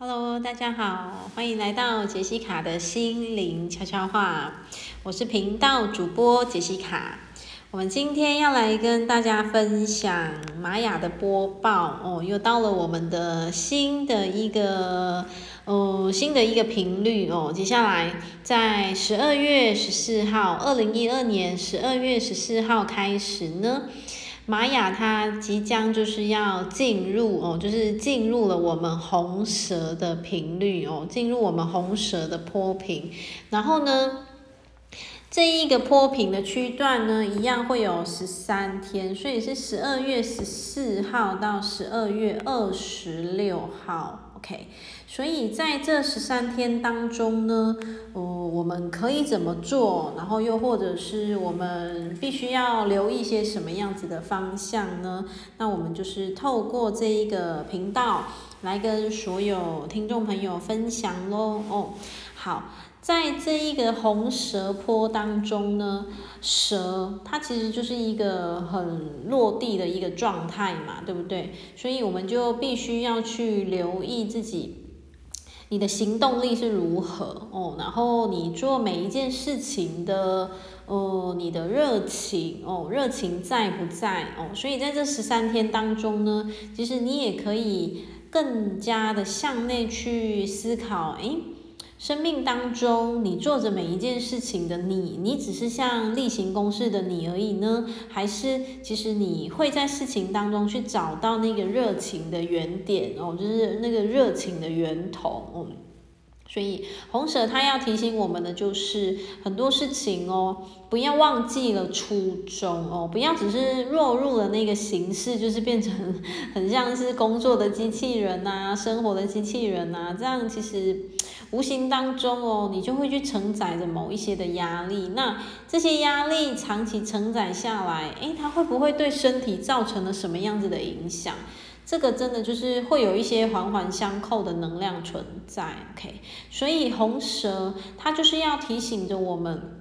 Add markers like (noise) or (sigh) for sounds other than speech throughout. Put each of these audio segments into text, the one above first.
Hello，大家好，欢迎来到杰西卡的心灵悄悄话。我是频道主播杰西卡。我们今天要来跟大家分享玛雅的播报哦，又到了我们的新的一个呃新的一个频率哦。接下来在十二月十四号，二零一二年十二月十四号开始呢。玛雅它即将就是要进入哦，就是进入了我们红蛇的频率哦，进入我们红蛇的波频。然后呢，这一个波频的区段呢，一样会有十三天，所以是十二月十四号到十二月二十六号。OK，所以在这十三天当中呢，呃，我们可以怎么做？然后又或者是我们必须要留意一些什么样子的方向呢？那我们就是透过这一个频道来跟所有听众朋友分享喽。哦，好，在这一个红蛇坡当中呢，蛇它其实就是一个很落地的一个状态嘛，对不对？所以我们就必须要去留意自己，你的行动力是如何哦，然后你做每一件事情的，哦，你的热情哦，热情在不在哦？所以在这十三天当中呢，其实你也可以更加的向内去思考，诶。生命当中，你做着每一件事情的你，你只是像例行公事的你而已呢？还是其实你会在事情当中去找到那个热情的原点哦，就是那个热情的源头哦。所以红蛇他要提醒我们的就是很多事情哦，不要忘记了初衷哦，不要只是落入了那个形式，就是变成很像是工作的机器人呐，生活的机器人呐，这样其实无形当中哦，你就会去承载着某一些的压力。那这些压力长期承载下来，诶，它会不会对身体造成了什么样子的影响？这个真的就是会有一些环环相扣的能量存在，OK，所以红蛇它就是要提醒着我们。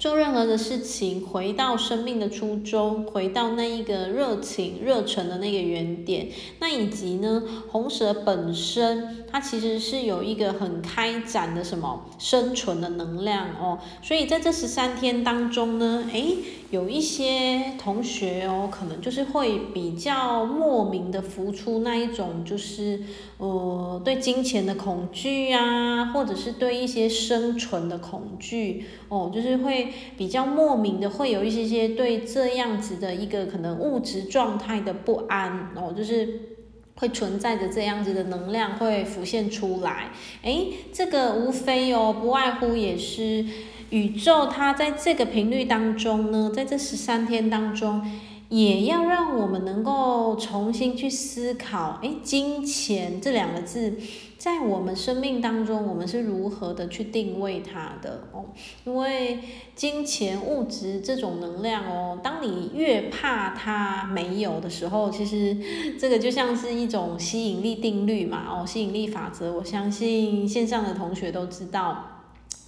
做任何的事情，回到生命的初衷，回到那一个热情、热忱的那个原点。那以及呢，红蛇本身它其实是有一个很开展的什么生存的能量哦。所以在这十三天当中呢，诶，有一些同学哦，可能就是会比较莫名的浮出那一种，就是呃，对金钱的恐惧啊，或者是对一些生存的恐惧哦，就是会。比较莫名的会有一些些对这样子的一个可能物质状态的不安哦，就是会存在着这样子的能量会浮现出来。诶，这个无非哦，不外乎也是宇宙它在这个频率当中呢，在这十三天当中，也要让我们能够重新去思考，诶，金钱这两个字。在我们生命当中，我们是如何的去定位它的哦？因为金钱、物质这种能量哦，当你越怕它没有的时候，其实这个就像是一种吸引力定律嘛哦，吸引力法则。我相信线上的同学都知道，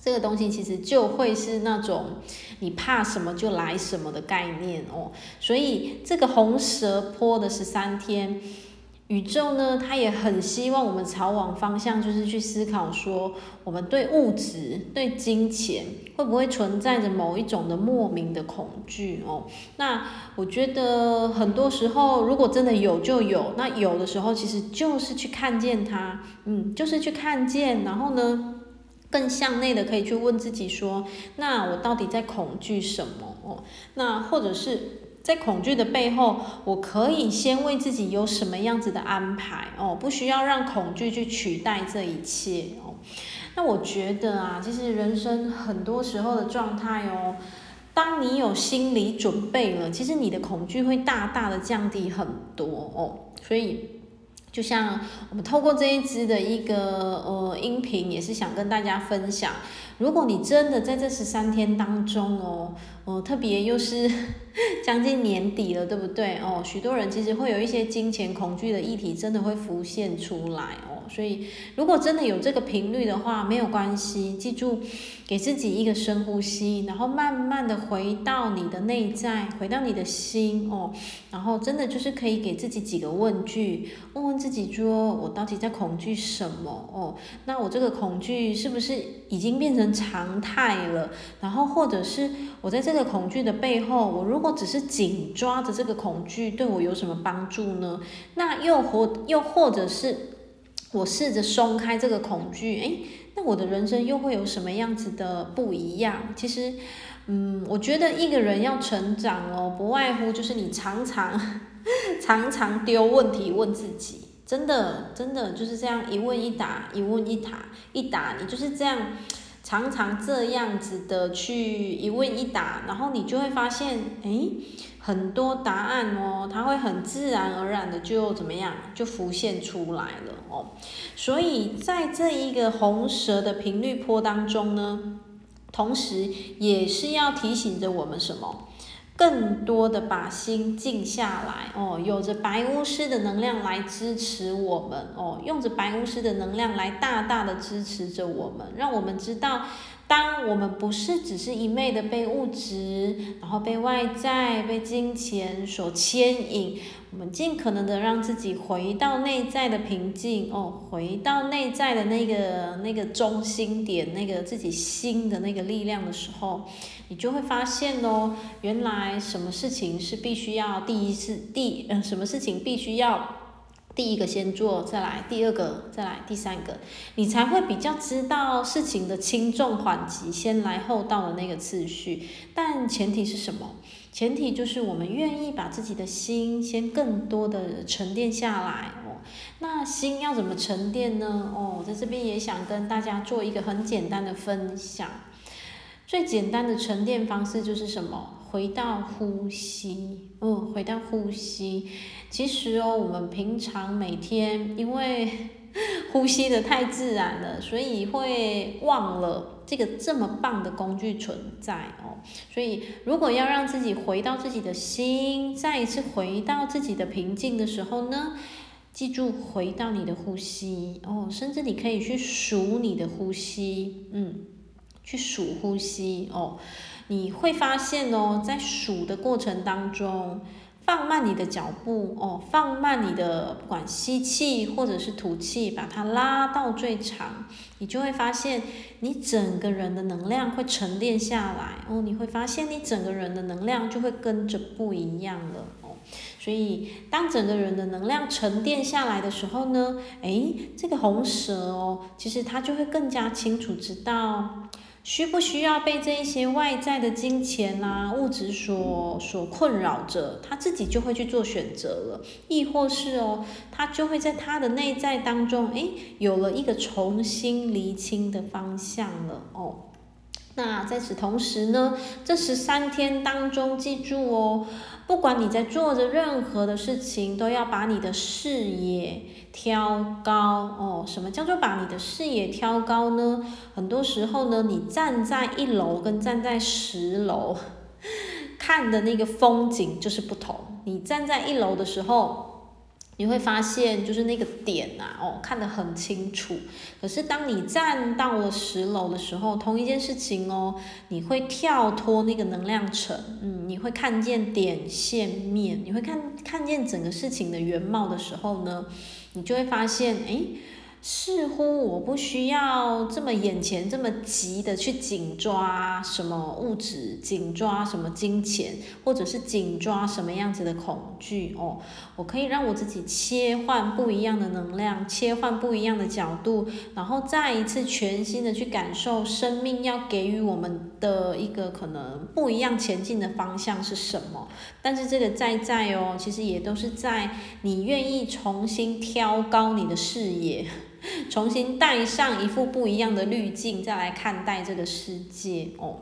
这个东西其实就会是那种你怕什么就来什么的概念哦。所以这个红蛇坡的十三天。宇宙呢，它也很希望我们朝往方向，就是去思考说，我们对物质、对金钱会不会存在着某一种的莫名的恐惧哦？那我觉得很多时候，如果真的有就有，那有的时候其实就是去看见它，嗯，就是去看见，然后呢，更向内的可以去问自己说，那我到底在恐惧什么哦？那或者是。在恐惧的背后，我可以先为自己有什么样子的安排哦，不需要让恐惧去取代这一切哦。那我觉得啊，其实人生很多时候的状态哦，当你有心理准备了，其实你的恐惧会大大的降低很多哦。所以，就像我们透过这一支的一个呃音频，也是想跟大家分享，如果你真的在这十三天当中哦。哦，特别又是 (laughs) 将近年底了，对不对？哦，许多人其实会有一些金钱恐惧的议题，真的会浮现出来哦。所以，如果真的有这个频率的话，没有关系，记住，给自己一个深呼吸，然后慢慢的回到你的内在，回到你的心哦。然后，真的就是可以给自己几个问句，问问自己说，我到底在恐惧什么？哦，那我这个恐惧是不是已经变成常态了？然后，或者是我在这个恐惧的背后，我如果只是紧抓着这个恐惧，对我有什么帮助呢？那又或又或者是我试着松开这个恐惧，诶，那我的人生又会有什么样子的不一样？其实，嗯，我觉得一个人要成长哦，不外乎就是你常常 (laughs) 常常丢问题问自己，真的真的就是这样一问一答，一问一答，一答，你就是这样。常常这样子的去一问一答，然后你就会发现，诶，很多答案哦，它会很自然而然的就怎么样，就浮现出来了哦。所以在这一个红蛇的频率波当中呢，同时也是要提醒着我们什么？更多的把心静下来哦，有着白巫师的能量来支持我们哦，用着白巫师的能量来大大的支持着我们，让我们知道。当我们不是只是一昧的被物质，然后被外在、被金钱所牵引，我们尽可能的让自己回到内在的平静哦，回到内在的那个那个中心点，那个自己心的那个力量的时候，你就会发现哦，原来什么事情是必须要第一次第嗯，什么事情必须要。第一个先做，再来第二个，再来第三个，你才会比较知道事情的轻重缓急，先来后到的那个次序。但前提是什么？前提就是我们愿意把自己的心先更多的沉淀下来哦。那心要怎么沉淀呢？哦，在这边也想跟大家做一个很简单的分享。最简单的沉淀方式就是什么？回到呼吸，嗯，回到呼吸。其实哦，我们平常每天因为 (laughs) 呼吸得太自然了，所以会忘了这个这么棒的工具存在哦。所以，如果要让自己回到自己的心，再一次回到自己的平静的时候呢，记住回到你的呼吸哦，甚至你可以去数你的呼吸，嗯，去数呼吸哦。你会发现哦，在数的过程当中，放慢你的脚步哦，放慢你的不管吸气或者是吐气，把它拉到最长，你就会发现你整个人的能量会沉淀下来哦，你会发现你整个人的能量就会跟着不一样了哦。所以当整个人的能量沉淀下来的时候呢，诶，这个红蛇哦，其实它就会更加清楚知道。需不需要被这一些外在的金钱啊、物质所所困扰着，他自己就会去做选择了，亦或是哦，他就会在他的内在当中，诶，有了一个重新厘清的方向了哦。那在此同时呢，这十三天当中，记住哦，不管你在做着任何的事情，都要把你的视野挑高哦。什么叫做把你的视野挑高呢？很多时候呢，你站在一楼跟站在十楼看的那个风景就是不同。你站在一楼的时候，你会发现，就是那个点呐、啊，哦，看得很清楚。可是当你站到了十楼的时候，同一件事情哦，你会跳脱那个能量层，嗯，你会看见点线面，你会看看见整个事情的原貌的时候呢，你就会发现，诶。似乎我不需要这么眼前这么急的去紧抓什么物质，紧抓什么金钱，或者是紧抓什么样子的恐惧哦。我可以让我自己切换不一样的能量，切换不一样的角度，然后再一次全新的去感受生命要给予我们的一个可能不一样前进的方向是什么。但是这个在在哦，其实也都是在你愿意重新挑高你的视野。重新戴上一副不一样的滤镜，再来看待这个世界哦。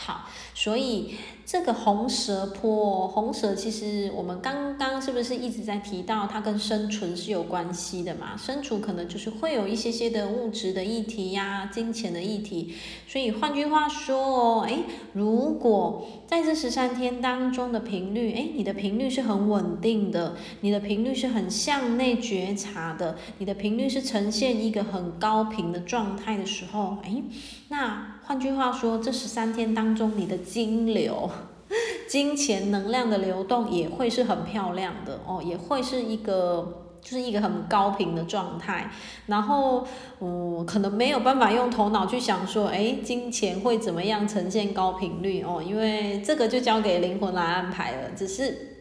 好，所以这个红蛇坡，红蛇其实我们刚刚是不是一直在提到它跟生存是有关系的嘛？生存可能就是会有一些些的物质的议题呀、金钱的议题。所以换句话说哦，哎，如果在这十三天当中的频率，哎，你的频率是很稳定的，你的频率是很向内觉察的，你的频率是呈现一个很高频的状态的时候，哎，那换句话说，这十三天当中你的金流。(laughs) 金钱能量的流动也会是很漂亮的哦，也会是一个就是一个很高频的状态。然后，嗯，可能没有办法用头脑去想说，哎，金钱会怎么样呈现高频率哦，因为这个就交给灵魂来安排了。只是。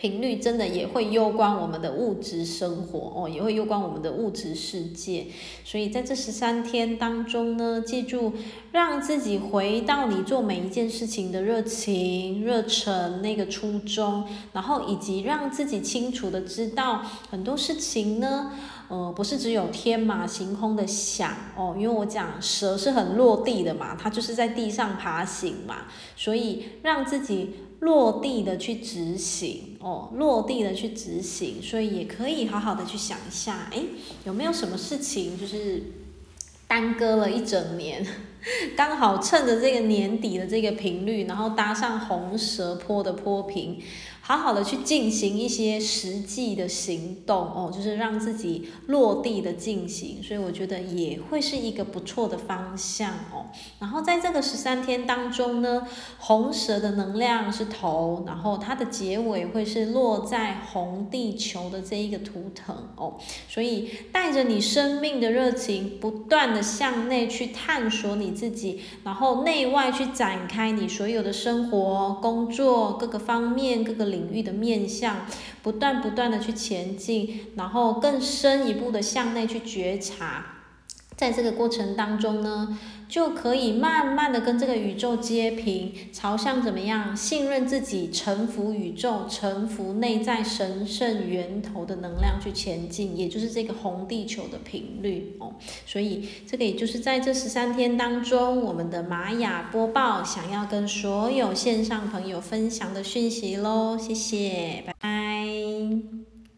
频率真的也会攸关我们的物质生活哦，也会攸关我们的物质世界。所以在这十三天当中呢，记住让自己回到你做每一件事情的热情、热忱那个初衷，然后以及让自己清楚的知道很多事情呢，呃，不是只有天马行空的想哦，因为我讲蛇是很落地的嘛，它就是在地上爬行嘛，所以让自己。落地的去执行哦，落地的去执行，所以也可以好好的去想一下，哎，有没有什么事情就是耽搁了一整年，(laughs) 刚好趁着这个年底的这个频率，然后搭上红蛇坡的坡平。好好的去进行一些实际的行动哦，就是让自己落地的进行，所以我觉得也会是一个不错的方向哦。然后在这个十三天当中呢，红蛇的能量是头，然后它的结尾会是落在红地球的这一个图腾哦，所以带着你生命的热情，不断的向内去探索你自己，然后内外去展开你所有的生活、工作各个方面各个领。领域的面向，不断不断的去前进，然后更深一步的向内去觉察，在这个过程当中呢，就可以慢慢的跟这个宇宙接平，朝向怎么样？信任自己，臣服宇宙，臣服内在神圣源头的能量去前进，也就是这个红地球的频率哦。所以这个也就是在这十三天当中，我们的玛雅播报想要跟所有线上朋友分享的讯息喽。谢谢，拜拜。